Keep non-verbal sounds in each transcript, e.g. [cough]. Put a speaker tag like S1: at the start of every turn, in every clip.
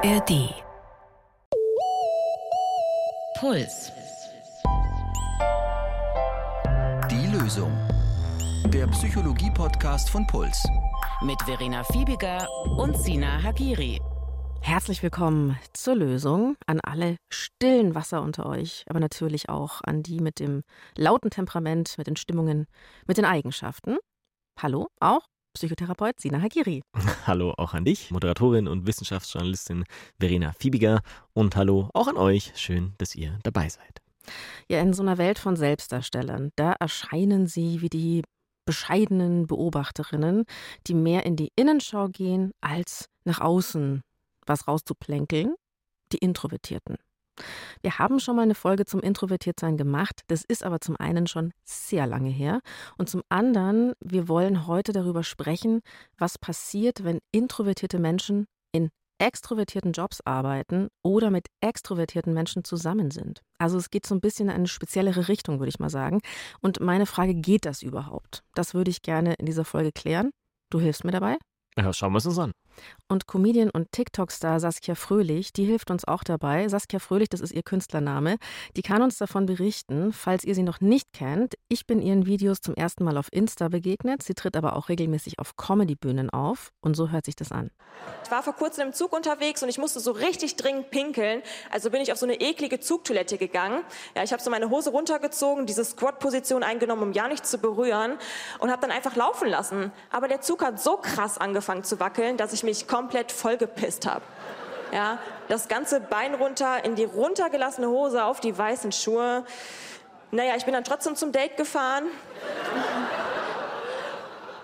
S1: ARD. Puls.
S2: Die Lösung. Der Psychologie-Podcast von Puls.
S1: Mit Verena Fiebiger und Sina Hagiri.
S3: Herzlich willkommen zur Lösung an alle stillen Wasser unter euch, aber natürlich auch an die mit dem lauten Temperament, mit den Stimmungen, mit den Eigenschaften. Hallo, auch Psychotherapeut Sina Hagiri. [laughs]
S4: Hallo auch an dich, Moderatorin und Wissenschaftsjournalistin Verena Fiebiger. Und hallo auch an euch. Schön, dass ihr dabei seid.
S3: Ja, in so einer Welt von Selbstdarstellern, da erscheinen sie wie die bescheidenen Beobachterinnen, die mehr in die Innenschau gehen, als nach außen was rauszuplänkeln, die Introvertierten. Wir haben schon mal eine Folge zum Introvertiertsein gemacht. Das ist aber zum einen schon sehr lange her. Und zum anderen, wir wollen heute darüber sprechen, was passiert, wenn introvertierte Menschen in extrovertierten Jobs arbeiten oder mit extrovertierten Menschen zusammen sind. Also es geht so ein bisschen in eine speziellere Richtung, würde ich mal sagen. Und meine Frage, geht das überhaupt? Das würde ich gerne in dieser Folge klären. Du hilfst mir dabei?
S4: Ja, schauen wir es uns an.
S3: Und Comedian und TikTok-Star Saskia Fröhlich, die hilft uns auch dabei. Saskia Fröhlich, das ist ihr Künstlername, die kann uns davon berichten, falls ihr sie noch nicht kennt. Ich bin ihren Videos zum ersten Mal auf Insta begegnet. Sie tritt aber auch regelmäßig auf Comedy-Bühnen auf. Und so hört sich das an.
S5: Ich war vor kurzem im Zug unterwegs und ich musste so richtig dringend pinkeln. Also bin ich auf so eine eklige Zugtoilette gegangen. Ja, ich habe so meine Hose runtergezogen, diese Squat-Position eingenommen, um ja nichts zu berühren und habe dann einfach laufen lassen. Aber der Zug hat so krass angefangen zu wackeln, dass ich mich komplett vollgepisst habe. Ja, das ganze Bein runter in die runtergelassene Hose auf die weißen Schuhe. Naja, ich bin dann trotzdem zum Date gefahren.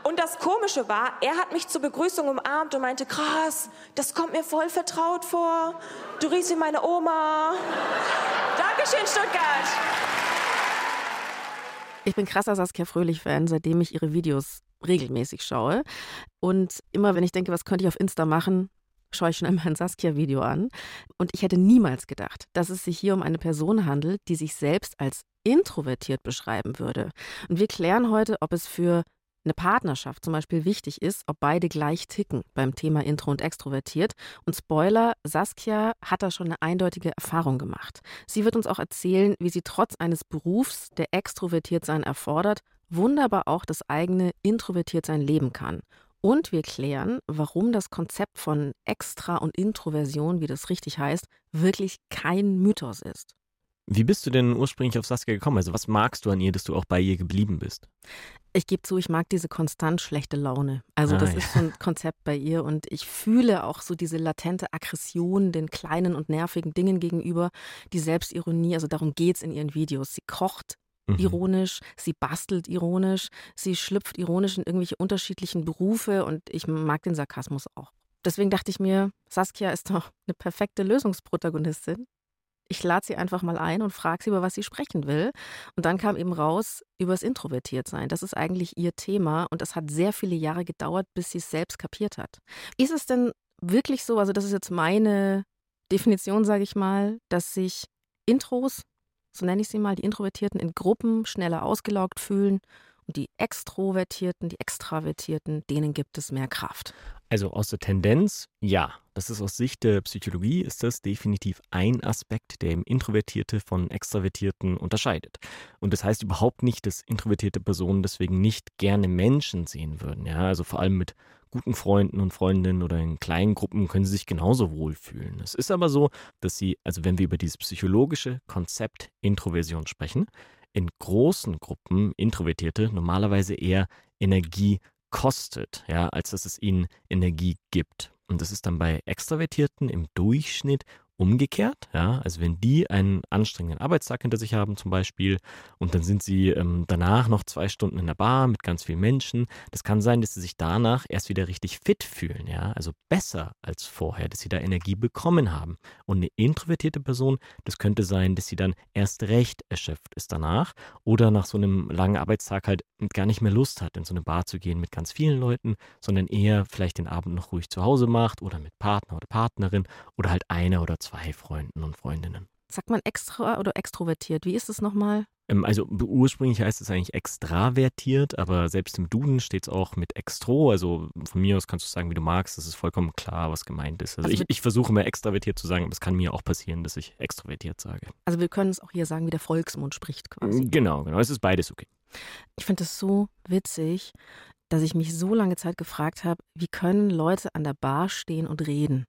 S5: Und das Komische war, er hat mich zur Begrüßung umarmt und meinte, krass, das kommt mir voll vertraut vor. Du riechst wie meine Oma. Dankeschön, Stuttgart.
S3: Ich bin krasser Saskia Fröhlich-Fan, seitdem ich ihre Videos regelmäßig schaue. Und immer, wenn ich denke, was könnte ich auf Insta machen, schaue ich schon [laughs] einmal ein Saskia-Video an. Und ich hätte niemals gedacht, dass es sich hier um eine Person handelt, die sich selbst als introvertiert beschreiben würde. Und wir klären heute, ob es für eine Partnerschaft zum Beispiel wichtig ist, ob beide gleich ticken beim Thema Intro und Extrovertiert. Und Spoiler, Saskia hat da schon eine eindeutige Erfahrung gemacht. Sie wird uns auch erzählen, wie sie trotz eines Berufs, der extrovertiert sein erfordert, wunderbar auch das eigene Introvertiertsein leben kann. Und wir klären, warum das Konzept von Extra- und Introversion, wie das richtig heißt, wirklich kein Mythos ist.
S4: Wie bist du denn ursprünglich auf Saskia gekommen? Also was magst du an ihr, dass du auch bei ihr geblieben bist?
S3: Ich gebe zu, ich mag diese konstant schlechte Laune. Also ah, das ja. ist so ein Konzept bei ihr und ich fühle auch so diese latente Aggression den kleinen und nervigen Dingen gegenüber, die Selbstironie, also darum geht es in ihren Videos. Sie kocht mhm. ironisch, sie bastelt ironisch, sie schlüpft ironisch in irgendwelche unterschiedlichen Berufe und ich mag den Sarkasmus auch. Deswegen dachte ich mir, Saskia ist doch eine perfekte Lösungsprotagonistin. Ich lade sie einfach mal ein und frage sie, über was sie sprechen will. Und dann kam eben raus, über das Introvertiertsein. Das ist eigentlich ihr Thema und es hat sehr viele Jahre gedauert, bis sie es selbst kapiert hat. Ist es denn wirklich so, also das ist jetzt meine Definition, sage ich mal, dass sich Intros so nenne ich sie mal, die Introvertierten in Gruppen schneller ausgelaugt fühlen und die Extrovertierten, die Extravertierten, denen gibt es mehr Kraft.
S4: Also aus der Tendenz, ja. Das ist aus Sicht der Psychologie, ist das definitiv ein Aspekt, der im Introvertierte von Extravertierten unterscheidet. Und das heißt überhaupt nicht, dass introvertierte Personen deswegen nicht gerne Menschen sehen würden. Ja, also vor allem mit guten Freunden und Freundinnen oder in kleinen Gruppen können sie sich genauso wohlfühlen. Es ist aber so, dass sie, also wenn wir über dieses psychologische Konzept Introversion sprechen, in großen Gruppen Introvertierte normalerweise eher Energie kostet, ja, als dass es ihnen Energie gibt. Und das ist dann bei Extravertierten im Durchschnitt umgekehrt. Ja, also wenn die einen anstrengenden Arbeitstag hinter sich haben zum Beispiel und dann sind sie ähm, danach noch zwei Stunden in der Bar mit ganz vielen Menschen, das kann sein, dass sie sich danach erst wieder richtig fit fühlen, ja, also besser als vorher, dass sie da Energie bekommen haben. Und eine introvertierte Person, das könnte sein, dass sie dann erst recht erschöpft ist danach oder nach so einem langen Arbeitstag halt gar nicht mehr Lust hat, in so eine Bar zu gehen mit ganz vielen Leuten, sondern eher vielleicht den Abend noch ruhig zu Hause macht oder mit Partner oder Partnerin oder halt einer oder zwei Freunden und Freundinnen.
S3: Sagt man extra oder extrovertiert? Wie ist es nochmal?
S4: Ähm, also ursprünglich heißt es eigentlich extravertiert, aber selbst im Duden steht es auch mit extro. Also von mir aus kannst du sagen, wie du magst. Das ist vollkommen klar, was gemeint ist. Also, also ich, ich versuche immer extravertiert zu sagen, aber es kann mir auch passieren, dass ich extrovertiert sage.
S3: Also wir können es auch hier sagen, wie der Volksmund spricht quasi.
S4: Genau, genau. Es ist beides okay.
S3: Ich finde es so witzig, dass ich mich so lange Zeit gefragt habe, wie können Leute an der Bar stehen und reden?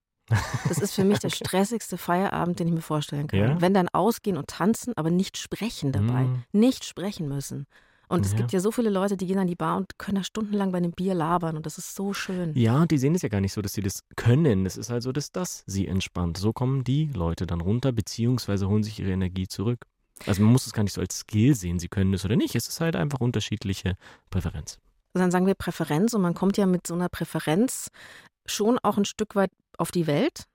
S3: Das ist für mich der [laughs] stressigste Feierabend, den ich mir vorstellen kann. Ja? Wenn dann ausgehen und tanzen, aber nicht sprechen dabei. Mhm. Nicht sprechen müssen. Und es ja. gibt ja so viele Leute, die gehen an die Bar und können da stundenlang bei einem Bier labern und das ist so schön.
S4: Ja, die sehen es ja gar nicht so, dass sie das können. Es ist halt so, dass das sie entspannt. So kommen die Leute dann runter, beziehungsweise holen sich ihre Energie zurück. Also man muss es gar nicht so als Skill sehen, sie können es oder nicht. Es ist halt einfach unterschiedliche Präferenz.
S3: Dann sagen wir Präferenz und man kommt ja mit so einer Präferenz schon auch ein Stück weit auf die Welt.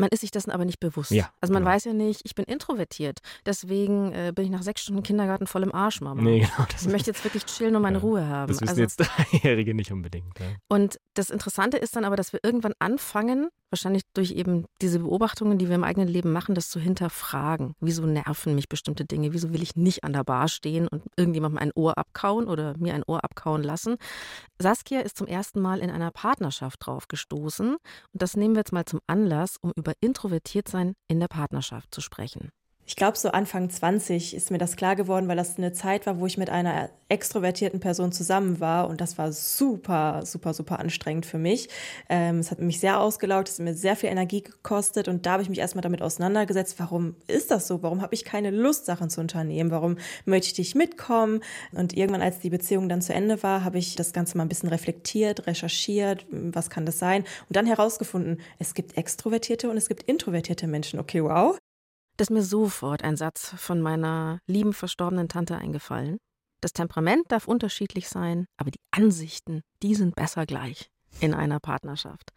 S3: Man ist sich dessen aber nicht bewusst. Ja, also man genau. weiß ja nicht, ich bin introvertiert. Deswegen äh, bin ich nach sechs Stunden Kindergarten voll im Arsch, Mama. Nee, genau, ich möchte jetzt wirklich chillen und meine ja, Ruhe haben.
S4: Das wissen also, jetzt [laughs] Dreijährige nicht unbedingt. Ja.
S3: Und das Interessante ist dann aber, dass wir irgendwann anfangen, wahrscheinlich durch eben diese Beobachtungen, die wir im eigenen Leben machen, das zu hinterfragen. Wieso nerven mich bestimmte Dinge? Wieso will ich nicht an der Bar stehen und irgendjemandem ein Ohr abkauen oder mir ein Ohr abkauen lassen? Saskia ist zum ersten Mal in einer Partnerschaft drauf gestoßen und das nehmen wir jetzt mal zum Anlass, um über Introvertiertsein in der Partnerschaft zu sprechen
S6: ich glaube, so Anfang 20 ist mir das klar geworden, weil das eine Zeit war, wo ich mit einer extrovertierten Person zusammen war und das war super, super, super anstrengend für mich. Ähm, es hat mich sehr ausgelaugt, es hat mir sehr viel Energie gekostet und da habe ich mich erstmal damit auseinandergesetzt, warum ist das so? Warum habe ich keine Lust, Sachen zu unternehmen? Warum möchte ich mitkommen? Und irgendwann, als die Beziehung dann zu Ende war, habe ich das Ganze mal ein bisschen reflektiert, recherchiert, was kann das sein? Und dann herausgefunden, es gibt extrovertierte und es gibt introvertierte Menschen. Okay, wow.
S3: Ist mir sofort ein Satz von meiner lieben verstorbenen Tante eingefallen. Das Temperament darf unterschiedlich sein, aber die Ansichten, die sind besser gleich in einer Partnerschaft.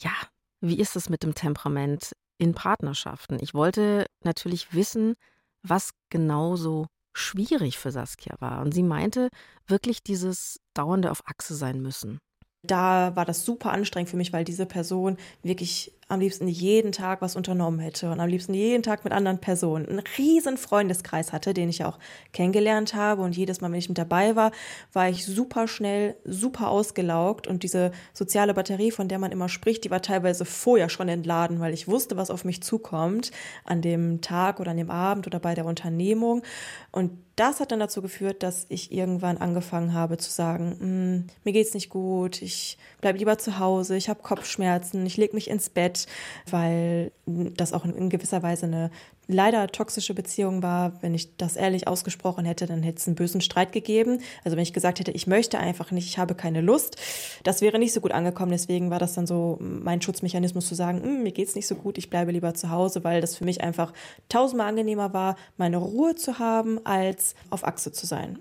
S3: Ja, wie ist es mit dem Temperament in Partnerschaften? Ich wollte natürlich wissen, was genauso schwierig für Saskia war. Und sie meinte wirklich dieses dauernde auf Achse sein müssen.
S6: Da war das super anstrengend für mich, weil diese Person wirklich am liebsten jeden Tag was unternommen hätte und am liebsten jeden Tag mit anderen Personen einen riesen Freundeskreis hatte, den ich auch kennengelernt habe. Und jedes Mal, wenn ich mit dabei war, war ich super schnell, super ausgelaugt. Und diese soziale Batterie, von der man immer spricht, die war teilweise vorher schon entladen, weil ich wusste, was auf mich zukommt an dem Tag oder an dem Abend oder bei der Unternehmung. Und das hat dann dazu geführt, dass ich irgendwann angefangen habe zu sagen, hm, mir geht's nicht gut, ich bleibe lieber zu Hause, ich habe Kopfschmerzen, ich lege mich ins Bett weil das auch in gewisser Weise eine leider toxische Beziehung war. Wenn ich das ehrlich ausgesprochen hätte, dann hätte es einen bösen Streit gegeben. Also wenn ich gesagt hätte, ich möchte einfach nicht, ich habe keine Lust, das wäre nicht so gut angekommen. Deswegen war das dann so mein Schutzmechanismus zu sagen, hm, mir es nicht so gut, ich bleibe lieber zu Hause, weil das für mich einfach tausendmal angenehmer war, meine Ruhe zu haben, als auf Achse zu sein.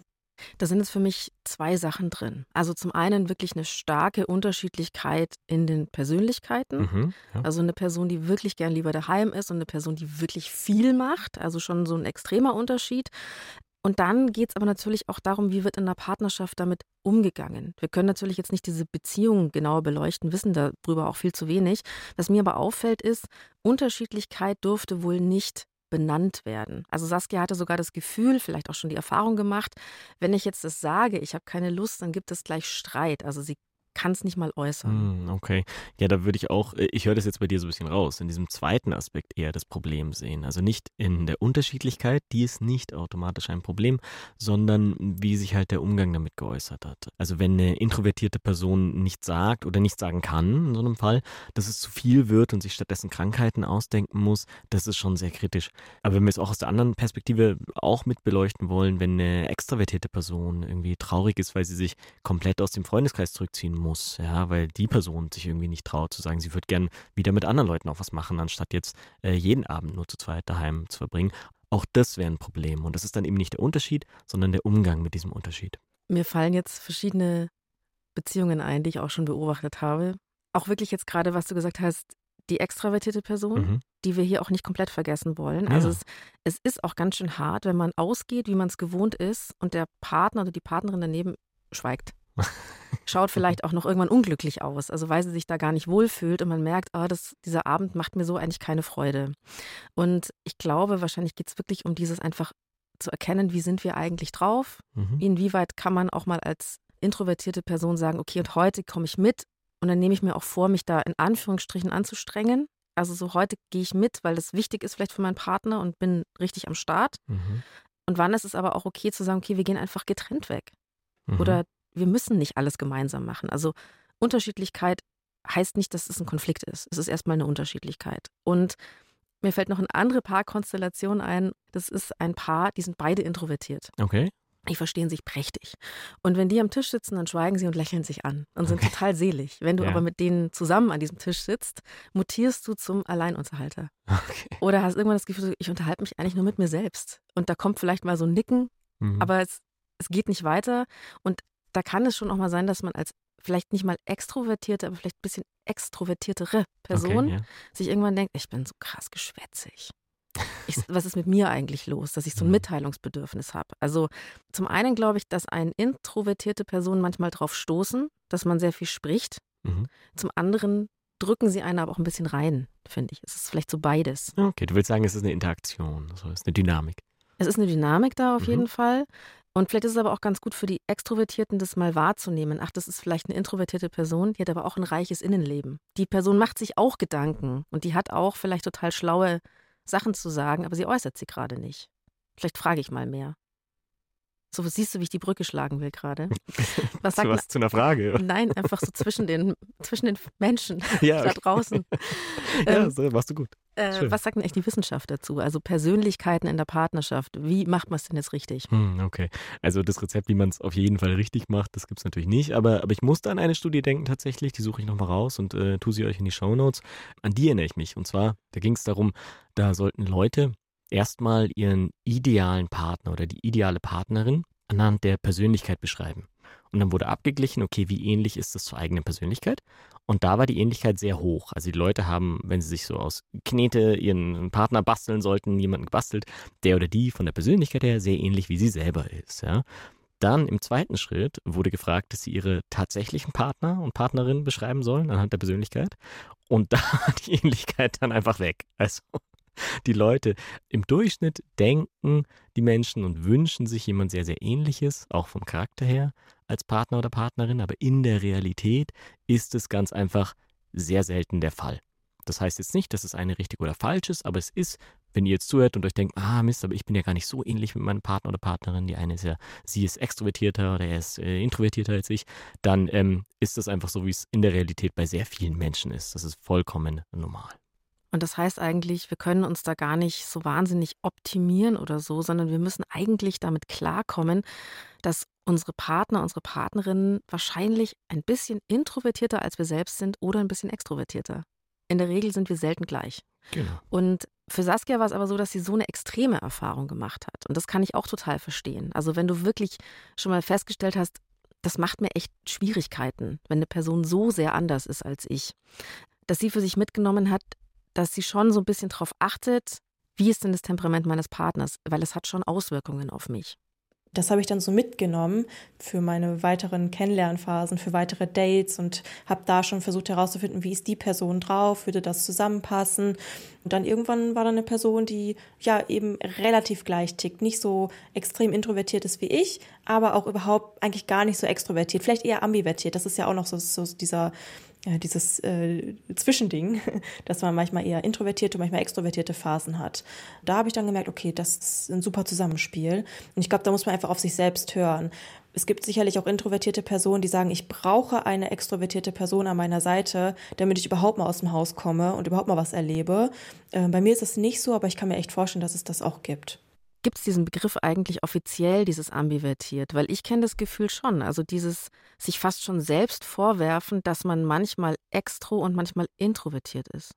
S3: Da sind jetzt für mich zwei Sachen drin. Also zum einen wirklich eine starke Unterschiedlichkeit in den Persönlichkeiten. Mhm, ja. Also eine Person, die wirklich gern lieber daheim ist und eine Person, die wirklich viel macht. Also schon so ein extremer Unterschied. Und dann geht es aber natürlich auch darum, wie wird in der Partnerschaft damit umgegangen. Wir können natürlich jetzt nicht diese Beziehungen genauer beleuchten, wissen darüber auch viel zu wenig. Was mir aber auffällt, ist, Unterschiedlichkeit durfte wohl nicht benannt werden. Also Saskia hatte sogar das Gefühl, vielleicht auch schon die Erfahrung gemacht, wenn ich jetzt das sage, ich habe keine Lust, dann gibt es gleich Streit. Also sie kann es nicht mal äußern.
S4: Hm, okay. Ja, da würde ich auch, äh, ich höre das jetzt bei dir so ein bisschen raus, in diesem zweiten Aspekt eher das Problem sehen. Also nicht in der Unterschiedlichkeit, die ist nicht automatisch ein Problem, sondern wie sich halt der Umgang damit geäußert hat. Also wenn eine introvertierte Person nicht sagt oder nicht sagen kann, in so einem Fall, dass es zu viel wird und sich stattdessen Krankheiten ausdenken muss, das ist schon sehr kritisch. Aber wenn wir es auch aus der anderen Perspektive auch mit beleuchten wollen, wenn eine extravertierte Person irgendwie traurig ist, weil sie sich komplett aus dem Freundeskreis zurückziehen muss, ja, weil die Person sich irgendwie nicht traut zu sagen, sie würde gern wieder mit anderen Leuten auch was machen, anstatt jetzt äh, jeden Abend nur zu zweit daheim zu verbringen. Auch das wäre ein Problem. Und das ist dann eben nicht der Unterschied, sondern der Umgang mit diesem Unterschied.
S3: Mir fallen jetzt verschiedene Beziehungen ein, die ich auch schon beobachtet habe. Auch wirklich jetzt gerade, was du gesagt hast, die extravertierte Person, mhm. die wir hier auch nicht komplett vergessen wollen. Ja. Also es, es ist auch ganz schön hart, wenn man ausgeht, wie man es gewohnt ist und der Partner oder die Partnerin daneben schweigt. [laughs] Schaut vielleicht auch noch irgendwann unglücklich aus, also weil sie sich da gar nicht wohlfühlt und man merkt, oh, das, dieser Abend macht mir so eigentlich keine Freude. Und ich glaube, wahrscheinlich geht es wirklich um dieses einfach zu erkennen, wie sind wir eigentlich drauf, mhm. inwieweit kann man auch mal als introvertierte Person sagen, okay, und heute komme ich mit und dann nehme ich mir auch vor, mich da in Anführungsstrichen anzustrengen. Also so heute gehe ich mit, weil das wichtig ist vielleicht für meinen Partner und bin richtig am Start. Mhm. Und wann ist es aber auch okay zu sagen, okay, wir gehen einfach getrennt weg. Mhm. Oder wir müssen nicht alles gemeinsam machen. Also Unterschiedlichkeit heißt nicht, dass es ein Konflikt ist. Es ist erstmal eine Unterschiedlichkeit. Und mir fällt noch eine andere Paarkonstellation ein. Das ist ein Paar, die sind beide introvertiert.
S4: Okay.
S3: Die verstehen sich prächtig. Und wenn die am Tisch sitzen, dann schweigen sie und lächeln sich an und sind okay. total selig. Wenn du ja. aber mit denen zusammen an diesem Tisch sitzt, mutierst du zum Alleinunterhalter. Okay. Oder hast irgendwann das Gefühl, ich unterhalte mich eigentlich nur mit mir selbst. Und da kommt vielleicht mal so ein Nicken, mhm. aber es, es geht nicht weiter. Und da kann es schon auch mal sein, dass man als vielleicht nicht mal extrovertierte, aber vielleicht ein bisschen extrovertiertere Person okay, ja. sich irgendwann denkt, ich bin so krass geschwätzig. Ich, [laughs] was ist mit mir eigentlich los, dass ich so ein mhm. Mitteilungsbedürfnis habe? Also zum einen glaube ich, dass ein introvertierte Personen manchmal darauf stoßen, dass man sehr viel spricht. Mhm. Zum anderen drücken sie einen aber auch ein bisschen rein, finde ich. Es ist vielleicht so beides.
S4: Okay, du willst sagen, es ist eine Interaktion, also es ist eine Dynamik.
S3: Es ist eine Dynamik da auf mhm. jeden Fall. Und vielleicht ist es aber auch ganz gut für die Extrovertierten, das mal wahrzunehmen. Ach, das ist vielleicht eine introvertierte Person, die hat aber auch ein reiches Innenleben. Die Person macht sich auch Gedanken und die hat auch vielleicht total schlaue Sachen zu sagen, aber sie äußert sie gerade nicht. Vielleicht frage ich mal mehr. So siehst du, wie ich die Brücke schlagen will gerade. [laughs]
S4: Was sagt was zu einer Frage?
S3: Nein, einfach so zwischen den, zwischen den Menschen [laughs] ja, da draußen. [laughs]
S4: ja, ähm, so, machst du gut.
S3: Äh, was sagt denn echt die Wissenschaft dazu? Also Persönlichkeiten in der Partnerschaft. Wie macht man es denn jetzt richtig?
S4: Hm, okay. Also das Rezept, wie man es auf jeden Fall richtig macht, das gibt es natürlich nicht. Aber, aber ich musste an eine Studie denken tatsächlich. Die suche ich nochmal raus und äh, tue sie euch in die Shownotes. An die erinnere ich mich. Und zwar, da ging es darum, da sollten Leute erstmal ihren idealen Partner oder die ideale Partnerin anhand der Persönlichkeit beschreiben. Und dann wurde abgeglichen, okay, wie ähnlich ist das zur eigenen Persönlichkeit? Und da war die Ähnlichkeit sehr hoch. Also die Leute haben, wenn sie sich so aus Knete ihren Partner basteln sollten, jemanden gebastelt, der oder die von der Persönlichkeit her sehr ähnlich wie sie selber ist. Ja? Dann im zweiten Schritt wurde gefragt, dass sie ihre tatsächlichen Partner und Partnerinnen beschreiben sollen anhand der Persönlichkeit. Und [laughs] da war die Ähnlichkeit dann einfach weg. Also die Leute im Durchschnitt denken die Menschen und wünschen sich jemand sehr, sehr ähnliches, auch vom Charakter her, als Partner oder Partnerin, aber in der Realität ist es ganz einfach sehr selten der Fall. Das heißt jetzt nicht, dass es eine richtig oder falsch ist, aber es ist, wenn ihr jetzt zuhört und euch denkt, ah Mist, aber ich bin ja gar nicht so ähnlich mit meinem Partner oder Partnerin, die eine ist ja, sie ist extrovertierter oder er ist äh, introvertierter als ich, dann ähm, ist das einfach so, wie es in der Realität bei sehr vielen Menschen ist. Das ist vollkommen normal.
S3: Und das heißt eigentlich, wir können uns da gar nicht so wahnsinnig optimieren oder so, sondern wir müssen eigentlich damit klarkommen, dass unsere Partner, unsere Partnerinnen wahrscheinlich ein bisschen introvertierter als wir selbst sind oder ein bisschen extrovertierter. In der Regel sind wir selten gleich.
S4: Genau.
S3: Und für Saskia war es aber so, dass sie so eine extreme Erfahrung gemacht hat. Und das kann ich auch total verstehen. Also wenn du wirklich schon mal festgestellt hast, das macht mir echt Schwierigkeiten, wenn eine Person so sehr anders ist als ich. Dass sie für sich mitgenommen hat, dass sie schon so ein bisschen darauf achtet, wie ist denn das Temperament meines Partners, weil es hat schon Auswirkungen auf mich.
S6: Das habe ich dann so mitgenommen für meine weiteren Kennenlernphasen, für weitere Dates und habe da schon versucht herauszufinden, wie ist die Person drauf, würde das zusammenpassen. Und dann irgendwann war da eine Person, die ja eben relativ gleich tickt, nicht so extrem introvertiert ist wie ich, aber auch überhaupt eigentlich gar nicht so extrovertiert, vielleicht eher ambivertiert. Das ist ja auch noch so, so dieser dieses äh, Zwischending, [laughs] dass man manchmal eher introvertierte, manchmal extrovertierte Phasen hat. Da habe ich dann gemerkt, okay, das ist ein super Zusammenspiel. Und ich glaube, da muss man einfach auf sich selbst hören. Es gibt sicherlich auch introvertierte Personen, die sagen, ich brauche eine extrovertierte Person an meiner Seite, damit ich überhaupt mal aus dem Haus komme und überhaupt mal was erlebe. Äh, bei mir ist es nicht so, aber ich kann mir echt vorstellen, dass es das auch gibt.
S3: Gibt es diesen Begriff eigentlich offiziell, dieses ambivertiert? Weil ich kenne das Gefühl schon. Also dieses sich fast schon selbst vorwerfen, dass man manchmal extro und manchmal introvertiert ist.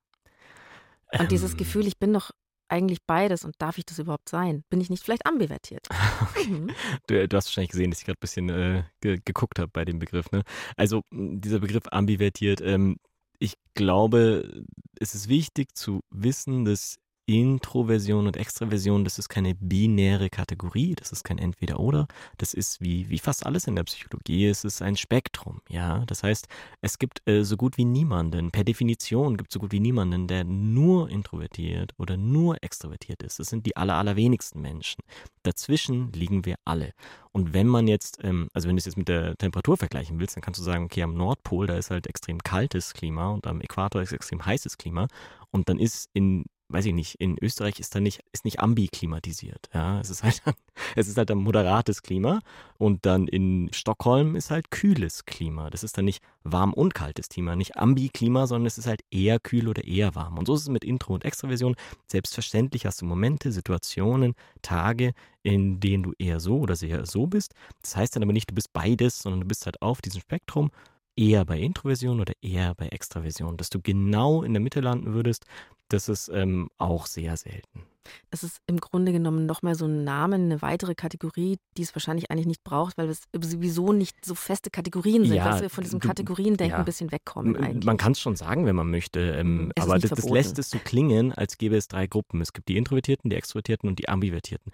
S3: Und ähm. dieses Gefühl, ich bin doch eigentlich beides und darf ich das überhaupt sein? Bin ich nicht vielleicht ambivertiert? [laughs]
S4: Okay. Mhm. Du, du, hast wahrscheinlich gesehen, dass ich gerade ein bisschen äh, ge geguckt habe bei dem Begriff. Ne? Also dieser Begriff ambivertiert, ähm, ich glaube, es ist wichtig zu wissen, dass Introversion und Extraversion, das ist keine binäre Kategorie, das ist kein Entweder-Oder, das ist wie, wie fast alles in der Psychologie, es ist ein Spektrum, ja. Das heißt, es gibt äh, so gut wie niemanden, per Definition gibt es so gut wie niemanden, der nur introvertiert oder nur extrovertiert ist. Das sind die aller, allerwenigsten Menschen. Dazwischen liegen wir alle. Und wenn man jetzt, ähm, also wenn du es jetzt mit der Temperatur vergleichen willst, dann kannst du sagen, okay, am Nordpol, da ist halt extrem kaltes Klima und am Äquator ist extrem heißes Klima. Und dann ist in weiß ich nicht, in Österreich ist da nicht, ist nicht ambiklimatisiert. Ja, es ist halt, [laughs] es ist halt ein moderates Klima und dann in Stockholm ist halt kühles Klima. Das ist dann nicht warm und kaltes Klima, nicht Ambiklima, sondern es ist halt eher kühl oder eher warm. Und so ist es mit Intro- und Extraversion. Selbstverständlich hast du Momente, Situationen, Tage, in denen du eher so oder sehr so bist. Das heißt dann aber nicht, du bist beides, sondern du bist halt auf diesem Spektrum eher bei Introversion oder eher bei Extraversion. Dass du genau in der Mitte landen würdest, das ist ähm, auch sehr selten.
S3: Es ist im Grunde genommen nochmal so ein Name, eine weitere Kategorie, die es wahrscheinlich eigentlich nicht braucht, weil es sowieso nicht so feste Kategorien sind, ja, dass wir von diesem Kategoriendenken ja. ein bisschen wegkommen eigentlich.
S4: Man kann es schon sagen, wenn man möchte, ähm, aber das, das, lässt es so klingen, als gäbe es drei Gruppen. Es gibt die Introvertierten, die Extrovertierten und die Ambivertierten.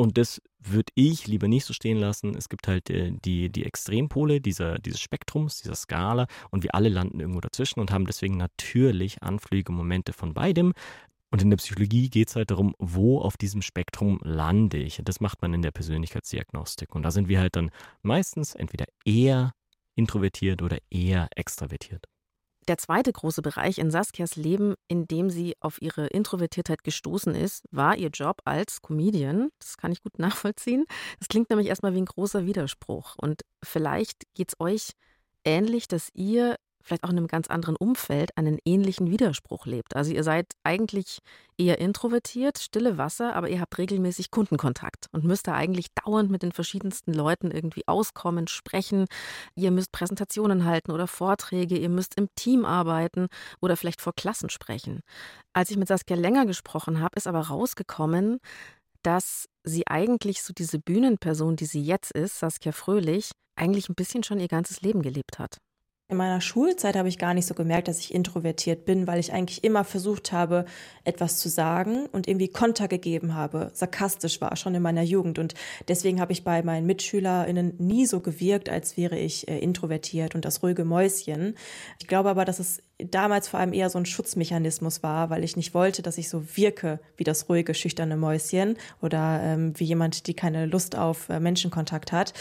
S4: Und das würde ich lieber nicht so stehen lassen. Es gibt halt äh, die, die Extrempole dieser, dieses Spektrums, dieser Skala und wir alle landen irgendwo dazwischen und haben deswegen natürlich Anflüge, Momente von beidem. Und in der Psychologie geht es halt darum, wo auf diesem Spektrum lande ich. Das macht man in der Persönlichkeitsdiagnostik. Und da sind wir halt dann meistens entweder eher introvertiert oder eher extravertiert.
S3: Der zweite große Bereich in Saskias Leben, in dem sie auf ihre Introvertiertheit gestoßen ist, war ihr Job als Comedian. Das kann ich gut [laughs] nachvollziehen. Das klingt nämlich erstmal wie ein großer Widerspruch. Und vielleicht geht es euch ähnlich, dass ihr vielleicht auch in einem ganz anderen Umfeld einen ähnlichen Widerspruch lebt. Also ihr seid eigentlich eher introvertiert, stille Wasser, aber ihr habt regelmäßig Kundenkontakt und müsst da eigentlich dauernd mit den verschiedensten Leuten irgendwie auskommen, sprechen. Ihr müsst Präsentationen halten oder Vorträge, ihr müsst im Team arbeiten oder vielleicht vor Klassen sprechen. Als ich mit Saskia länger gesprochen habe, ist aber rausgekommen, dass sie eigentlich so diese Bühnenperson, die sie jetzt ist, Saskia Fröhlich, eigentlich ein bisschen schon ihr ganzes Leben gelebt hat.
S6: In meiner Schulzeit habe ich gar nicht so gemerkt, dass ich introvertiert bin, weil ich eigentlich immer versucht habe, etwas zu sagen und irgendwie Konter gegeben habe, sarkastisch war, schon in meiner Jugend. Und deswegen habe ich bei meinen MitschülerInnen nie so gewirkt, als wäre ich äh, introvertiert und das ruhige Mäuschen. Ich glaube aber, dass es damals vor allem eher so ein Schutzmechanismus war, weil ich nicht wollte, dass ich so wirke wie das ruhige, schüchterne Mäuschen oder ähm, wie jemand, die keine Lust auf äh, Menschenkontakt hat.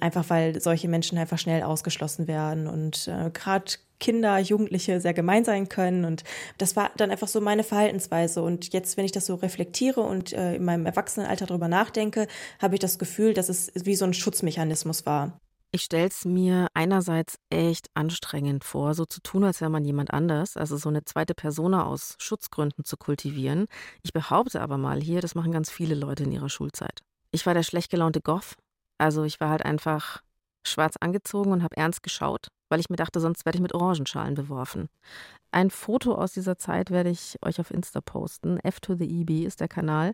S6: Einfach weil solche Menschen einfach schnell ausgeschlossen werden und äh, gerade Kinder, Jugendliche sehr gemein sein können. Und das war dann einfach so meine Verhaltensweise. Und jetzt, wenn ich das so reflektiere und äh, in meinem Erwachsenenalter darüber nachdenke, habe ich das Gefühl, dass es wie so ein Schutzmechanismus war.
S3: Ich stelle es mir einerseits echt anstrengend vor, so zu tun, als wäre man jemand anders, also so eine zweite Persona aus Schutzgründen zu kultivieren. Ich behaupte aber mal hier, das machen ganz viele Leute in ihrer Schulzeit. Ich war der schlecht gelaunte Goth, also ich war halt einfach schwarz angezogen und habe ernst geschaut, weil ich mir dachte, sonst werde ich mit Orangenschalen beworfen. Ein Foto aus dieser Zeit werde ich euch auf Insta posten. F to the EB ist der Kanal.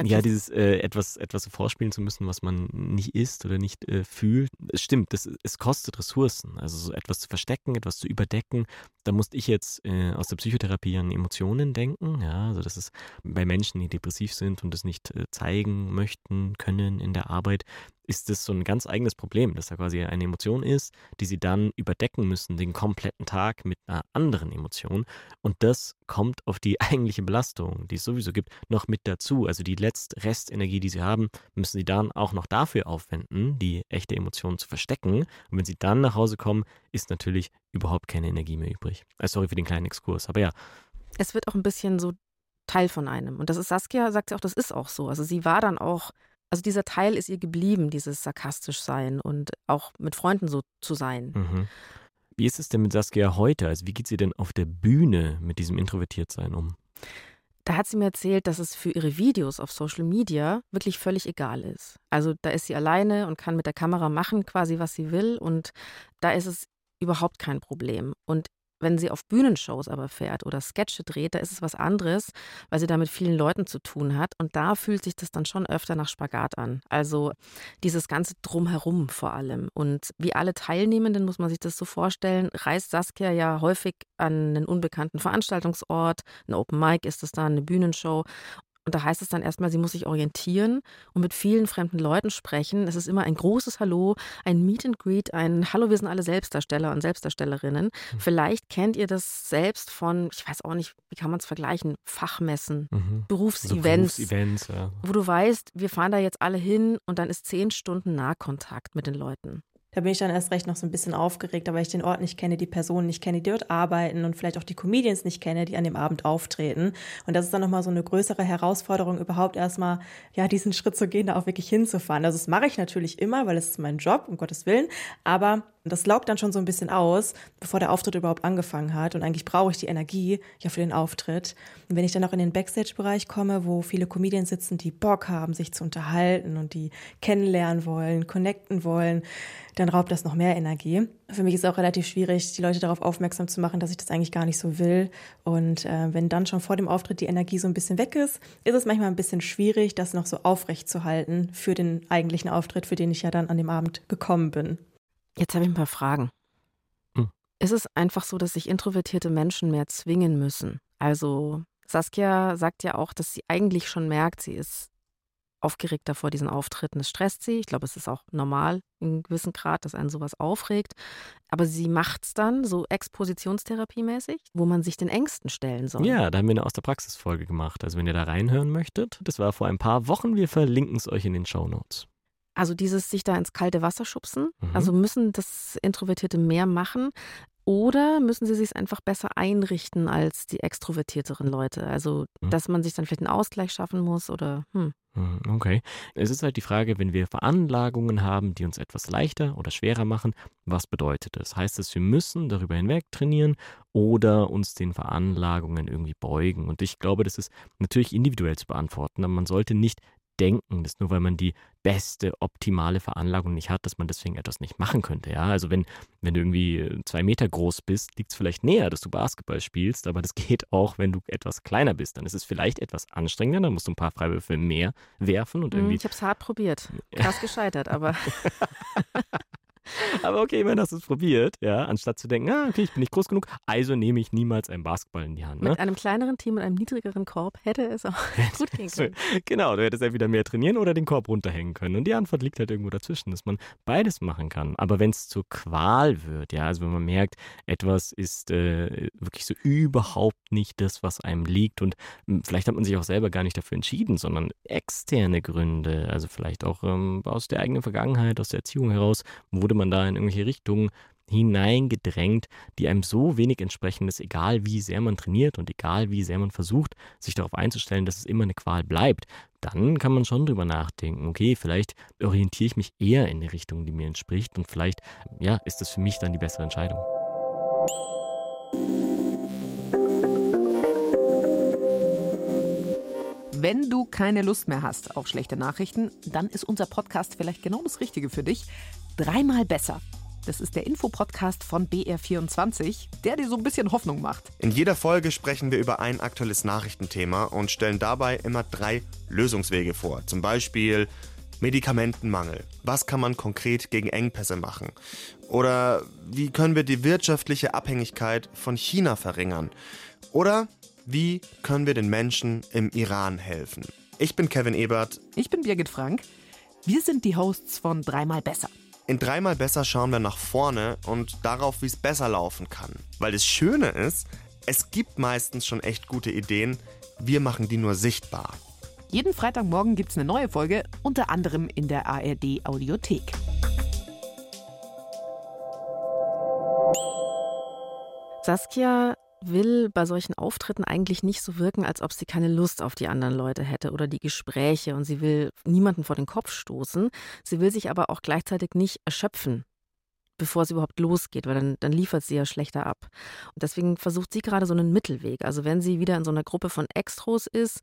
S4: Ja, dieses äh, etwas, etwas vorspielen zu müssen, was man nicht ist oder nicht äh, fühlt. Es stimmt, das, es kostet Ressourcen. Also so etwas zu verstecken, etwas zu überdecken. Da musste ich jetzt äh, aus der Psychotherapie an Emotionen denken. Ja, also das ist bei Menschen, die depressiv sind und das nicht äh, zeigen möchten, können in der Arbeit, ist das so ein ganz eigenes Problem, dass da quasi eine Emotion ist, die sie dann überdecken müssen den kompletten Tag mit einer anderen Emotion. Und das kommt auf die [laughs] eigentliche Belastung, die es sowieso gibt, noch mit dazu. Also die letzte Restenergie, die sie haben, müssen sie dann auch noch dafür aufwenden, die echte Emotion zu verstecken. Und wenn sie dann nach Hause kommen, ist natürlich überhaupt keine Energie mehr übrig. Also sorry für den kleinen Exkurs, aber ja.
S3: Es wird auch ein bisschen so Teil von einem. Und das ist Saskia, sagt sie auch, das ist auch so. Also sie war dann auch also dieser Teil ist ihr geblieben, dieses sarkastisch sein und auch mit Freunden so zu sein.
S4: Mhm. Wie ist es denn mit Saskia heute? Also wie geht sie denn auf der Bühne mit diesem Introvertiertsein um?
S3: Da hat sie mir erzählt, dass es für ihre Videos auf Social Media wirklich völlig egal ist. Also da ist sie alleine und kann mit der Kamera machen quasi, was sie will und da ist es überhaupt kein Problem. Und Wenn sie auf Bühnenshows aber fährt oder Sketche dreht, da ist es was anderes, weil sie da mit vielen Leuten zu tun hat. Und da fühlt sich das dann schon öfter nach Spagat an. Also dieses ganze Drumherum vor allem. Und wie alle Teilnehmenden muss man sich das so vorstellen, reist Saskia ja häufig an einen unbekannten Veranstaltungsort. Ein Open Mic ist es dann, eine Bühnenshow. Und da heißt es dann erstmal, sie muss sich orientieren und mit vielen fremden Leuten sprechen. Es ist immer ein großes Hallo, ein Meet and Greet, ein Hallo, wir sind alle Selbstdarsteller und Selbstdarstellerinnen. Mhm. Vielleicht kennt ihr das selbst von, ich weiß auch nicht, wie kann man es vergleichen, Fachmessen, mhm. Berufsevents,
S4: also Berufsevents ja.
S3: wo du weißt, wir fahren da jetzt alle hin und dann ist zehn Stunden Nahkontakt mit den Leuten.
S6: Da bin ich dann erst recht noch so ein bisschen aufgeregt, weil ich den Ort nicht kenne, die Personen nicht kenne, die dort arbeiten und vielleicht auch die Comedians nicht kenne, die an dem Abend auftreten. Und das ist dann nochmal so eine größere Herausforderung, überhaupt erstmal, ja, diesen Schritt zu gehen, da auch wirklich hinzufahren. Also das mache ich natürlich immer, weil es ist mein Job, um Gottes Willen. Aber das laugt dann schon so ein bisschen aus, bevor der Auftritt überhaupt angefangen hat. Und eigentlich brauche ich die Energie ja für den Auftritt. Und wenn ich dann auch in den Backstage-Bereich komme, wo viele Comedians sitzen, die Bock haben, sich zu unterhalten und die kennenlernen wollen, connecten wollen, dann raubt das noch mehr Energie. Für mich ist es auch relativ schwierig, die Leute darauf aufmerksam zu machen, dass ich das eigentlich gar nicht so will. Und äh, wenn dann schon vor dem Auftritt die Energie so ein bisschen weg ist, ist es manchmal ein bisschen schwierig, das noch so aufrecht zu halten für den eigentlichen Auftritt, für den ich ja dann an dem Abend gekommen bin.
S3: Jetzt habe ich ein paar Fragen. Hm. Ist es einfach so, dass sich introvertierte Menschen mehr zwingen müssen? Also Saskia sagt ja auch, dass sie eigentlich schon merkt, sie ist aufgeregter vor diesen Auftritten. Es stresst sie. Ich glaube, es ist auch normal in gewissem Grad, dass einen sowas aufregt. Aber sie macht es dann so Expositionstherapiemäßig, wo man sich den Ängsten stellen soll.
S4: Ja, da haben wir eine aus der Praxisfolge gemacht. Also wenn ihr da reinhören möchtet, das war vor ein paar Wochen. Wir verlinken es euch in den Show Notes.
S3: Also dieses sich da ins kalte Wasser schubsen. Mhm. Also müssen das Introvertierte mehr machen. Oder müssen sie sich einfach besser einrichten als die extrovertierteren Leute? Also, mhm. dass man sich dann vielleicht einen Ausgleich schaffen muss oder hm.
S4: Mhm, okay. Es ist halt die Frage, wenn wir Veranlagungen haben, die uns etwas leichter oder schwerer machen, was bedeutet das? Heißt das, wir müssen darüber hinweg trainieren oder uns den Veranlagungen irgendwie beugen? Und ich glaube, das ist natürlich individuell zu beantworten, aber man sollte nicht denken, dass nur weil man die beste, optimale Veranlagung nicht hat, dass man deswegen etwas nicht machen könnte. Ja, also wenn, wenn du irgendwie äh, zwei Meter groß bist, liegt es vielleicht näher, dass du Basketball spielst, aber das [laughs] geht auch, wenn du etwas kleiner bist. Dann ist es vielleicht etwas anstrengender, dann musst du ein paar Freiwürfe mehr werfen und mhm, irgendwie.
S3: Ich habe es hart probiert. Krass gescheitert, aber. [laughs] [laughs] [laughs]
S4: Aber okay, immerhin hast du es probiert, ja, anstatt zu denken, ah, okay, ich bin nicht groß genug, also nehme ich niemals einen Basketball in die Hand.
S3: Ne? Mit einem kleineren Team und einem niedrigeren Korb hätte es auch [laughs] gut gehen können. [laughs]
S4: genau, du hättest entweder mehr trainieren oder den Korb runterhängen können. Und die Antwort liegt halt irgendwo dazwischen, dass man beides machen kann. Aber wenn es zur Qual wird, ja, also wenn man merkt, etwas ist äh, wirklich so überhaupt nicht das, was einem liegt und hm, vielleicht hat man sich auch selber gar nicht dafür entschieden, sondern externe Gründe, also vielleicht auch ähm, aus der eigenen Vergangenheit, aus der Erziehung heraus, wurde man da in irgendwelche Richtungen hineingedrängt, die einem so wenig entsprechen, dass egal wie sehr man trainiert und egal wie sehr man versucht, sich darauf einzustellen, dass es immer eine Qual bleibt, dann kann man schon drüber nachdenken, okay, vielleicht orientiere ich mich eher in die Richtung, die mir entspricht und vielleicht, ja, ist das für mich dann die bessere Entscheidung.
S7: Wenn du keine Lust mehr hast auf schlechte Nachrichten, dann ist unser Podcast vielleicht genau das Richtige für dich. Dreimal besser. Das ist der Infopodcast von BR24, der dir so ein bisschen Hoffnung macht.
S8: In jeder Folge sprechen wir über ein aktuelles Nachrichtenthema und stellen dabei immer drei Lösungswege vor. Zum Beispiel Medikamentenmangel. Was kann man konkret gegen Engpässe machen? Oder wie können wir die wirtschaftliche Abhängigkeit von China verringern? Oder wie können wir den Menschen im Iran helfen? Ich bin Kevin Ebert.
S7: Ich bin Birgit Frank. Wir sind die Hosts von Dreimal Besser.
S8: In Dreimal Besser schauen wir nach vorne und darauf, wie es besser laufen kann. Weil das Schöne ist, es gibt meistens schon echt gute Ideen, wir machen die nur sichtbar.
S7: Jeden Freitagmorgen gibt es eine neue Folge, unter anderem in der ARD Audiothek.
S3: Saskia will bei solchen Auftritten eigentlich nicht so wirken, als ob sie keine Lust auf die anderen Leute hätte oder die Gespräche und sie will niemanden vor den Kopf stoßen. Sie will sich aber auch gleichzeitig nicht erschöpfen, bevor sie überhaupt losgeht, weil dann, dann liefert sie ja schlechter ab. Und deswegen versucht sie gerade so einen Mittelweg. Also wenn sie wieder in so einer Gruppe von Extros ist,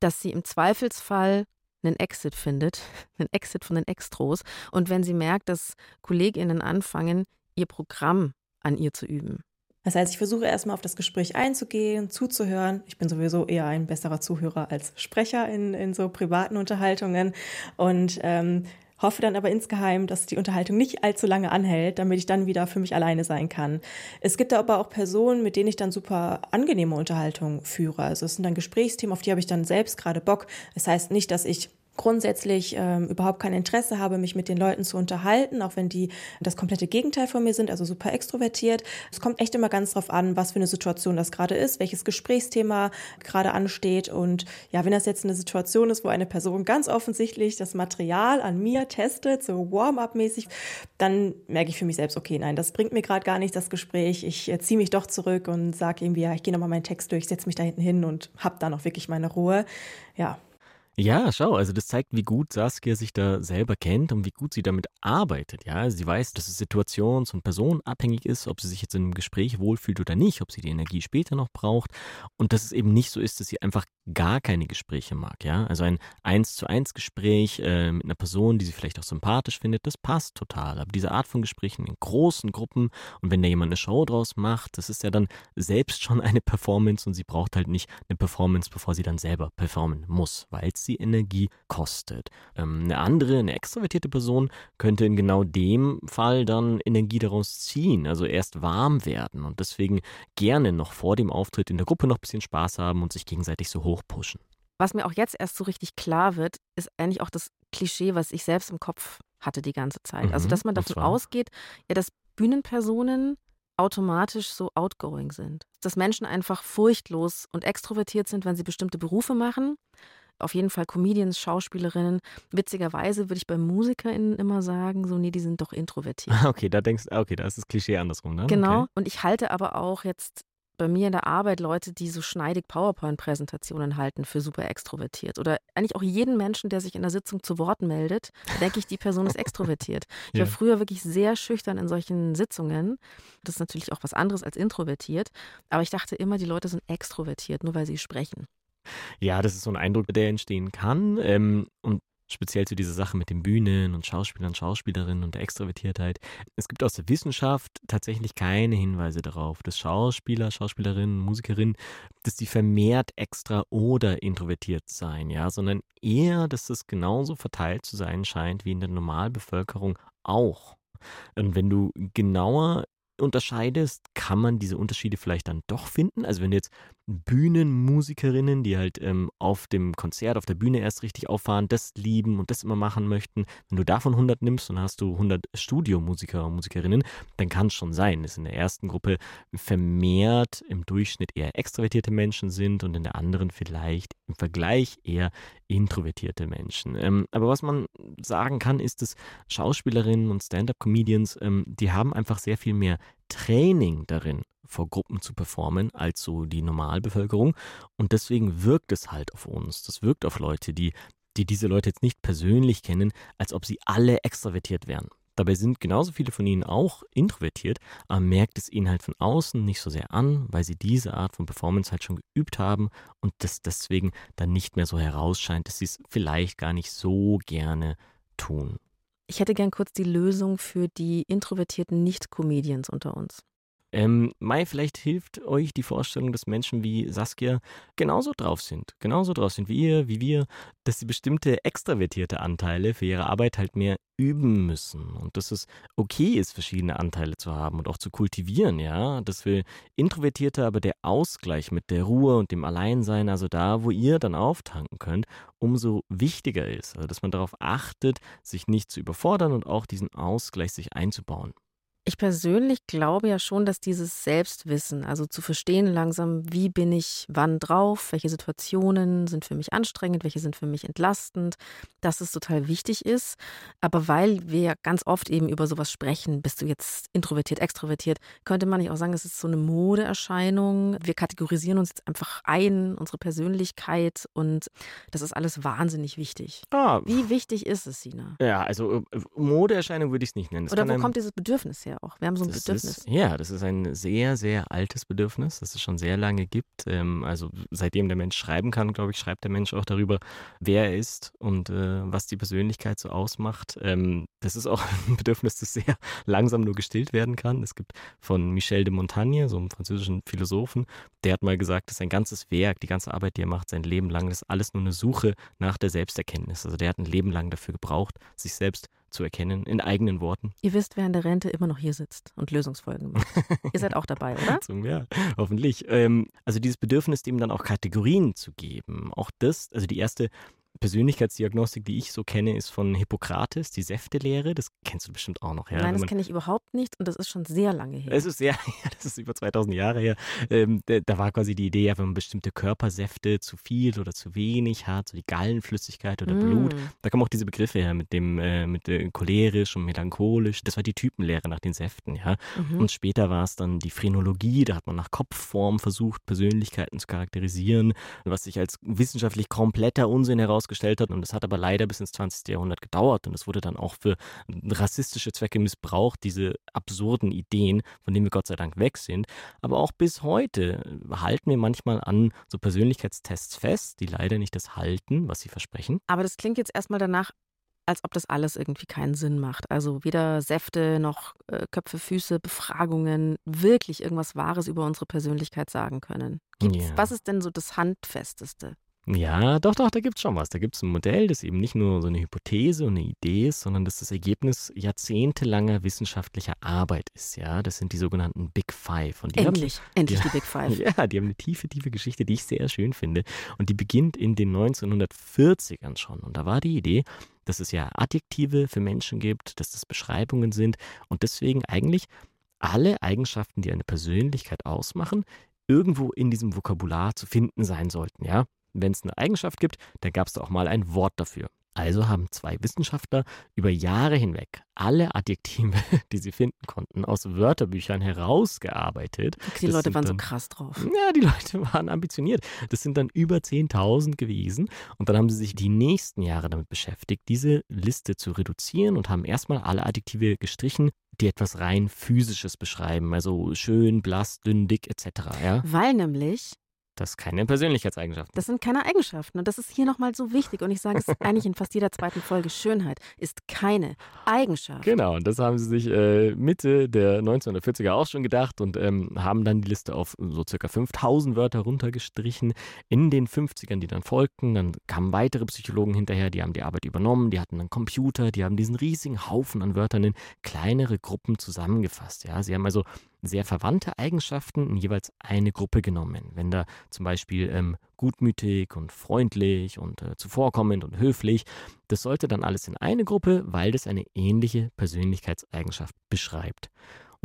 S3: dass sie im Zweifelsfall einen Exit findet, [laughs] einen Exit von den Extros. Und wenn sie merkt, dass KollegInnen anfangen, ihr Programm an ihr zu üben,
S6: Das heißt, ich versuche erstmal auf das Gespräch einzugehen, zuzuhören. Ich bin sowieso eher ein besserer Zuhörer als Sprecher in, in so privaten Unterhaltungen und ähm, hoffe dann aber insgeheim, dass die Unterhaltung nicht allzu lange anhält, damit ich dann wieder für mich alleine sein kann. Es gibt aber auch Personen, mit denen ich dann super angenehme Unterhaltung führe. Also es sind dann Gesprächsthemen, auf die habe ich dann selbst gerade Bock. Das heißt nicht, dass ich grundsätzlich ähm, überhaupt kein Interesse habe, mich mit den Leuten zu unterhalten, auch wenn die das komplette Gegenteil von mir sind, also super extrovertiert. Es kommt echt immer ganz drauf an, was für eine Situation das gerade ist, welches Gesprächsthema gerade ansteht. Und ja, wenn das jetzt eine Situation ist, wo eine Person ganz offensichtlich das Material an mir testet, so Warm-up-mäßig, dann merke ich für mich selbst, okay, nein, das bringt mir gerade gar nicht das Gespräch. Ich äh, ziehe mich doch zurück und sage irgendwie, ja, ich gehe nochmal meinen Text durch, setze mich da hinten hin und habe dann auch wirklich meine Ruhe. Ja,
S4: ja, schau, also das zeigt, wie gut Saskia sich da selber kennt und wie gut sie damit arbeitet. Ja, also sie weiß, dass es situations- und personenabhängig ist, ob sie sich jetzt in einem Gespräch wohlfühlt oder nicht, ob sie die Energie später noch braucht und dass es eben nicht so ist, dass sie einfach gar keine Gespräche mag. Ja, also ein eins zu eins Gespräch äh, mit einer Person, die sie vielleicht auch sympathisch findet, das passt total. Aber diese Art von Gesprächen in großen Gruppen und wenn da jemand eine Show draus macht, das ist ja dann selbst schon eine Performance und sie braucht halt nicht eine Performance, bevor sie dann selber performen muss, weil es sie Energie kostet. Ähm, eine andere, eine extrovertierte Person könnte in genau dem Fall dann Energie daraus ziehen, also erst warm werden und deswegen gerne noch vor dem Auftritt in der Gruppe noch ein bisschen Spaß haben und sich gegenseitig so hochpushen.
S3: Was mir auch jetzt erst so richtig klar wird, ist eigentlich auch das Klischee, was ich selbst im Kopf hatte die ganze Zeit. Also, mhm, also, dass man davon ausgeht, ja, dass Bühnenpersonen automatisch so outgoing sind. Dass Menschen einfach furchtlos und extrovertiert sind, wenn sie bestimmte Berufe machen auf jeden Fall Comedians, Schauspielerinnen. Witzigerweise würde ich bei MusikerInnen immer sagen, so, nee, die sind doch introvertiert. [laughs]
S4: Okay, da denkst du, okay, da ist das Klischee andersrum, ne?
S3: Genau.
S4: Okay.
S3: Und ich halte aber auch jetzt bei mir in der Arbeit Leute, die so schneidig PowerPoint-Präsentationen halten, für super extrovertiert. Oder eigentlich auch jeden Menschen, der sich in der Sitzung zu Wort meldet, denke ich, die Person ist extrovertiert. [laughs] Ich war früher wirklich sehr schüchtern in solchen Sitzungen. Das ist natürlich auch was anderes als introvertiert. Aber ich dachte immer, die Leute sind extrovertiert, nur weil sie sprechen.
S4: Ja, das ist so ein Eindruck, der entstehen kann. Ähm, und speziell zu dieser Sache mit den Bühnen und Schauspielern, Schauspielerinnen und der Extrovertiertheit. Es gibt aus der Wissenschaft tatsächlich keine Hinweise darauf, dass Schauspieler, Schauspielerinnen, Musikerinnen, dass die vermehrt extra oder introvertiert seien, ja, sondern eher, dass das genauso verteilt zu sein scheint wie in der Normalbevölkerung auch. Und wenn du genauer unterscheidest, kann man diese Unterschiede vielleicht dann doch finden. Also wenn du jetzt Bühnenmusikerinnen, die halt ähm, auf dem Konzert, auf der Bühne erst richtig auffahren, das lieben und das immer machen möchten, wenn du davon 100 nimmst und hast du 100 Studiomusiker und Musikerinnen, dann kann es schon sein, dass in der ersten Gruppe vermehrt im Durchschnitt eher extrovertierte Menschen sind und in der anderen vielleicht im Vergleich eher introvertierte Menschen. Ähm, aber was man sagen kann, ist, dass Schauspielerinnen und Stand-up-Comedians, ähm, die haben einfach sehr viel mehr Training darin, vor Gruppen zu performen, als so die Normalbevölkerung. Und deswegen wirkt es halt auf uns. Das wirkt auf Leute, die, die diese Leute jetzt nicht persönlich kennen, als ob sie alle extravertiert wären. Dabei sind genauso viele von ihnen auch introvertiert, aber merkt es ihnen halt von außen nicht so sehr an, weil sie diese Art von Performance halt schon geübt haben und das deswegen dann nicht mehr so herausscheint, dass sie es vielleicht gar nicht so gerne tun.
S3: Ich hätte gern kurz die Lösung für die introvertierten Nicht-Comedians unter uns.
S4: Ähm, Mai, vielleicht hilft euch die Vorstellung, dass Menschen wie Saskia genauso drauf sind, genauso drauf sind wie ihr, wie wir, dass sie bestimmte extravertierte Anteile für ihre Arbeit halt mehr üben müssen. Und dass es okay ist, verschiedene Anteile zu haben und auch zu kultivieren, ja, dass wir Introvertierte aber der Ausgleich mit der Ruhe und dem Alleinsein, also da, wo ihr dann auftanken könnt, umso wichtiger ist, also dass man darauf achtet, sich nicht zu überfordern und auch diesen Ausgleich sich einzubauen.
S3: Ich persönlich glaube ja schon, dass dieses Selbstwissen, also zu verstehen langsam, wie bin ich wann drauf, welche Situationen sind für mich anstrengend, welche sind für mich entlastend, dass es total wichtig ist. Aber weil wir ja ganz oft eben über sowas sprechen, bist du jetzt introvertiert, extrovertiert, könnte man nicht auch sagen, es ist so eine Modeerscheinung. Wir kategorisieren uns jetzt einfach ein, unsere Persönlichkeit und das ist alles wahnsinnig wichtig. Ah. Wie wichtig ist es, Sina?
S4: Ja, also äh, Modeerscheinung würde ich es nicht nennen. Das
S3: Oder wo kommt dieses Bedürfnis her? Ja auch. Wir haben so ein
S4: Das
S3: Bedürfnis.
S4: Ist, ja, das ist ein sehr, sehr altes Bedürfnis, das es schon sehr lange gibt. Ähm, also seitdem der Mensch schreiben kann, glaube ich, schreibt der Mensch auch darüber, wer er ist und äh, was die Persönlichkeit so ausmacht. Ähm, das ist auch [laughs] ein Bedürfnis, das sehr langsam nur gestillt werden kann. Es gibt von Michel de Montaigne, so einem französischen Philosophen, der hat mal gesagt, dass sein ganzes Werk, die ganze Arbeit, die er macht, sein Leben lang, das ist alles nur eine Suche nach der Selbsterkenntnis. Also der hat ein Leben lang dafür gebraucht, sich selbst zu erkennen, in eigenen Worten.
S3: Ihr wisst, wer in der Rente immer noch hier sitzt und Lösungsfolgen macht. [laughs] Ihr seid auch dabei, oder? [laughs]
S4: Ja, hoffentlich. Ähm, also dieses Bedürfnis, dem dann auch Kategorien zu geben. Auch das, also die erste Persönlichkeitsdiagnostik, die ich so kenne, ist von Hippokrates, die Säftelehre. Das kennst du bestimmt auch noch. Ja?
S3: Nein, das kenne ich überhaupt nicht und das ist schon sehr lange her.
S4: Es ist sehr, [laughs] ja, das ist über 2000 Jahre her. Ähm, da, da war quasi die Idee, ja, wenn man bestimmte Körpersäfte zu viel oder zu wenig hat, so die Gallenflüssigkeit oder Blut,
S3: Mm.
S4: da kommen auch diese Begriffe her mit dem, äh, mit äh, cholerisch und melancholisch. Das war die Typenlehre nach den Säften, ja.
S3: Mhm.
S4: Und später war es dann die Phrenologie, da hat man nach Kopfform versucht, Persönlichkeiten zu charakterisieren, was sich als wissenschaftlich kompletter Unsinn herausgestellt hat. Und das hat aber leider bis ins 20. Jahrhundert gedauert. Und es wurde dann auch für rassistische Zwecke missbraucht, diese absurden Ideen, von denen wir Gott sei Dank weg sind. Aber auch bis heute halten wir manchmal an so Persönlichkeitstests fest, die leider nicht das halten, was sie versprechen.
S3: Aber das klingt jetzt erstmal danach, als ob das alles irgendwie keinen Sinn macht. Also weder Säfte noch äh, Köpfe, Füße, Befragungen wirklich irgendwas Wahres über unsere Persönlichkeit sagen können. Gibt's,
S4: Ja.
S3: Was ist denn so das Handfesteste?
S4: Ja, doch, doch, da gibt es schon was. Da gibt es ein Modell, das eben nicht nur so eine Hypothese und eine Idee ist, sondern das das Ergebnis jahrzehntelanger wissenschaftlicher Arbeit ist. Ja, das sind die sogenannten Big Five. Und die
S3: Endlich, endlich
S4: Ja.
S3: die [laughs] Big Five.
S4: Haben, ja, die haben eine tiefe, tiefe Geschichte, die ich sehr schön finde. Und die beginnt in den 1940ern schon. Und da war die Idee, dass es ja Adjektive für Menschen gibt, dass das Beschreibungen sind und deswegen eigentlich alle Eigenschaften, die eine Persönlichkeit ausmachen, irgendwo in diesem Vokabular zu finden sein sollten, ja. Wenn es eine Eigenschaft gibt, dann gab es da auch mal ein Wort dafür. Also haben zwei Wissenschaftler über Jahre hinweg alle Adjektive, [laughs] die sie finden konnten, aus Wörterbüchern herausgearbeitet.
S3: Die
S4: Das
S3: Leute waren so
S4: dann-
S3: krass drauf.
S4: Ja, die Leute [laughs] waren ambitioniert. Das sind dann über 10.000 gewesen. Und dann haben sie sich die nächsten Jahre damit beschäftigt, diese Liste zu reduzieren und haben erstmal alle Adjektive gestrichen, die etwas rein physisches beschreiben. Also schön, blass, dünn, dick etc. Ja?
S3: Weil nämlich,
S4: Das keine Persönlichkeitseigenschaften.
S3: das sind keine Eigenschaften. Und das ist hier nochmal so wichtig. Und ich sage es [laughs] eigentlich in fast jeder zweiten Folge, Schönheit ist keine Eigenschaft.
S4: Genau, und das haben sie sich äh, Mitte der 1940er auch schon gedacht und ähm, haben dann die Liste auf so circa 5000 Wörter runtergestrichen. In den 50ern, die dann folgten, dann kamen weitere Psychologen hinterher, die haben die Arbeit übernommen, die hatten dann Computer, die haben diesen riesigen Haufen an Wörtern in kleinere Gruppen zusammengefasst. Ja, sie haben also sehr verwandte Eigenschaften in jeweils eine Gruppe genommen. Wenn da zum Beispiel ähm, gutmütig und freundlich und äh, zuvorkommend und höflich, das sollte dann alles in eine Gruppe, weil das eine ähnliche Persönlichkeitseigenschaft beschreibt.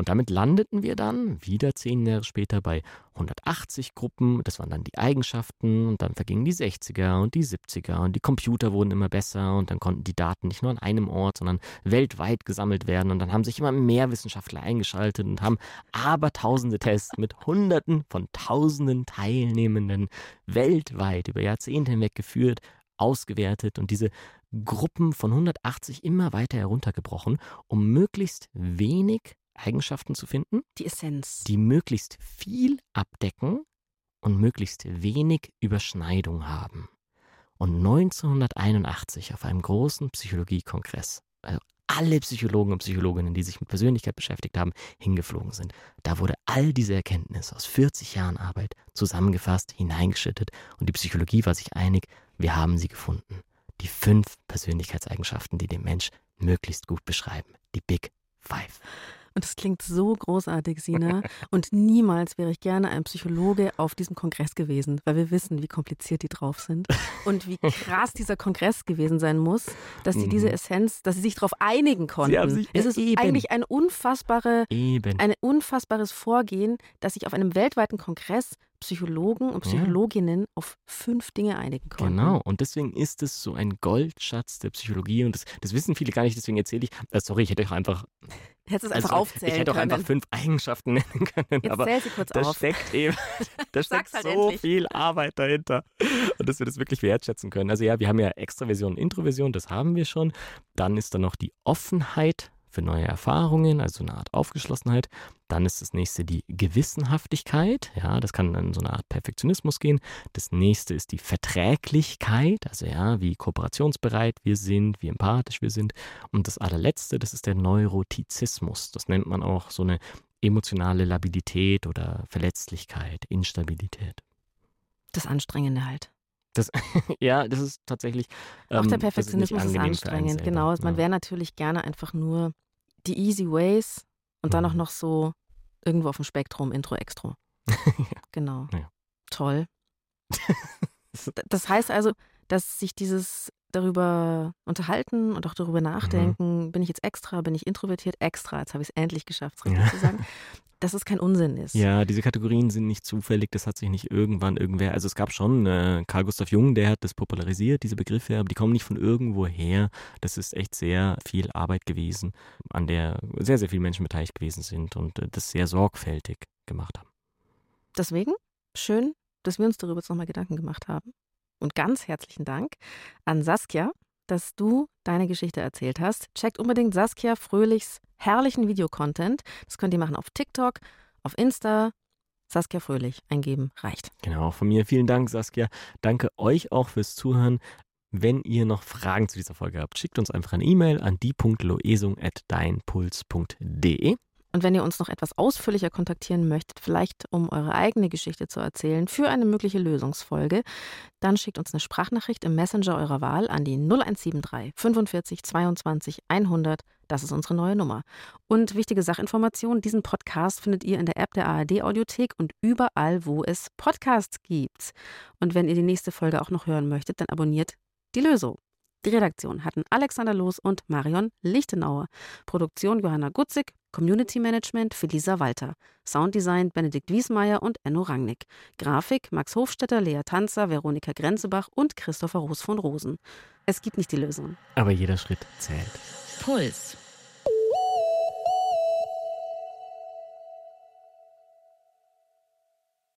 S4: Und damit landeten wir dann wieder zehn Jahre später bei 180 Gruppen. Das waren dann die Eigenschaften. Und dann vergingen die 60er und die 70er und die Computer wurden immer besser. Und dann konnten die Daten nicht nur an einem Ort, sondern weltweit gesammelt werden. Und dann haben sich immer mehr Wissenschaftler eingeschaltet und haben abertausende Tests mit Hunderten von Tausenden Teilnehmenden weltweit über Jahrzehnte hinweg geführt, ausgewertet und diese Gruppen von 180 immer weiter heruntergebrochen, um möglichst wenig Eigenschaften zu finden,
S3: Die Essenz.
S4: die möglichst viel abdecken und möglichst wenig Überschneidung haben. Und 1981 auf einem großen Psychologiekongress, also alle Psychologen und Psychologinnen, die sich mit Persönlichkeit beschäftigt haben, hingeflogen sind. Da wurde all diese Erkenntnis aus 40 Jahren Arbeit zusammengefasst, hineingeschüttet und die Psychologie war sich einig, wir haben sie gefunden. Die fünf Persönlichkeitseigenschaften, die den Mensch möglichst gut beschreiben. Die Big Five.
S3: Und es klingt so großartig, Sina. [laughs] Und niemals wäre ich gerne ein Psychologe auf diesem Kongress gewesen, weil wir wissen, wie kompliziert die drauf sind und wie [laughs] krass dieser Kongress gewesen sein muss, dass sie diese
S4: Mhm.
S3: Essenz, dass sie sich darauf einigen konnten. es ist
S4: eben.
S3: eigentlich ein unfassbare,
S4: Eben.
S3: ein unfassbares Vorgehen, dass sich auf einem weltweiten Kongress Psychologen und
S4: Ja.
S3: Psychologinnen auf fünf Dinge einigen konnten.
S4: Genau, und deswegen ist es so ein Goldschatz der Psychologie und das, das wissen viele gar nicht, deswegen erzähle ich, äh, sorry, ich hätte auch einfach,
S3: Hättest es einfach
S4: also,
S3: aufzählen
S4: ich hätte auch einfach fünf Eigenschaften [laughs] nennen können,
S3: Jetzt
S4: aber
S3: zähl sie kurz
S4: da
S3: auf.
S4: steckt eben, [laughs] da steckt
S3: halt
S4: so
S3: endlich.
S4: viel Arbeit dahinter und dass wir das wirklich wertschätzen können. Also ja, wir haben ja Extraversion und Introversion, das haben wir schon. Dann ist da noch die Offenheit für neue Erfahrungen, also eine Art Aufgeschlossenheit. Dann ist das nächste die Gewissenhaftigkeit. Ja, das kann in so eine Art Perfektionismus gehen. Das nächste ist die Verträglichkeit, also ja, wie kooperationsbereit wir sind, wie empathisch wir sind. Und das allerletzte, das ist der Neurotizismus. Das nennt man auch so eine emotionale Labilität oder Verletzlichkeit, Instabilität.
S3: Das Anstrengende halt.
S4: Das, [laughs] ja, das ist tatsächlich.
S3: Ähm, Auch der Perfektionismus ist, ist anstrengend, genau. Man wäre natürlich gerne einfach nur die easy ways und mhm. dann auch mhm. noch so irgendwo auf dem Spektrum, Intro, Extro. [laughs] Genau. Ja. Toll. [laughs] das heißt also, dass sich dieses darüber unterhalten und auch darüber mhm. nachdenken, mhm. bin ich jetzt extra, bin ich introvertiert, extra, jetzt habe ich es endlich geschafft, es richtig ja. zu sagen, dass es kein Unsinn ist.
S4: Ja, diese Kategorien sind nicht zufällig, das hat sich nicht irgendwann irgendwer, also es gab schon äh, Carl Gustav Jung, der hat das popularisiert, diese Begriffe, aber die kommen nicht von irgendwo her. Das ist echt sehr viel Arbeit gewesen, an der sehr, sehr viele Menschen beteiligt gewesen sind und äh, das sehr sorgfältig gemacht haben.
S3: Deswegen schön, dass wir uns darüber jetzt nochmal Gedanken gemacht haben. Und ganz herzlichen Dank an Saskia, dass du deine Geschichte erzählt hast. Checkt unbedingt Saskia Fröhlichs herrlichen Videocontent. Das könnt ihr machen auf TikTok, auf Insta. Saskia Fröhlich eingeben reicht.
S4: Genau, von mir vielen Dank, Saskia. Danke euch auch fürs Zuhören. Wenn ihr noch Fragen zu dieser Folge habt, schickt uns einfach eine E-Mail an die.loesung.deinpuls.de.
S3: Und wenn ihr uns noch etwas ausführlicher kontaktieren möchtet, vielleicht um eure eigene Geschichte zu erzählen für eine mögliche Lösungsfolge, dann schickt uns eine Sprachnachricht im Messenger eurer Wahl an die 0173 45 22 100. Das ist unsere neue Nummer. Und wichtige Sachinformation, diesen Podcast findet ihr in der App der ARD Audiothek und überall, wo es Podcasts gibt. Und wenn ihr die nächste Folge auch noch hören möchtet, dann abonniert die Lösung. Die Redaktion hatten Alexander Loos und Marion Lichtenauer. Produktion Johanna Gutzig, Community Management Felisa Walter. Sounddesign Benedikt Wiesmeier und Enno Rangnick. Grafik Max Hofstetter, Lea Tanzer, Veronika Grenzebach und Christopher Roos von Rosen. Es gibt nicht die Lösung.
S4: Aber jeder Schritt zählt.
S1: Puls.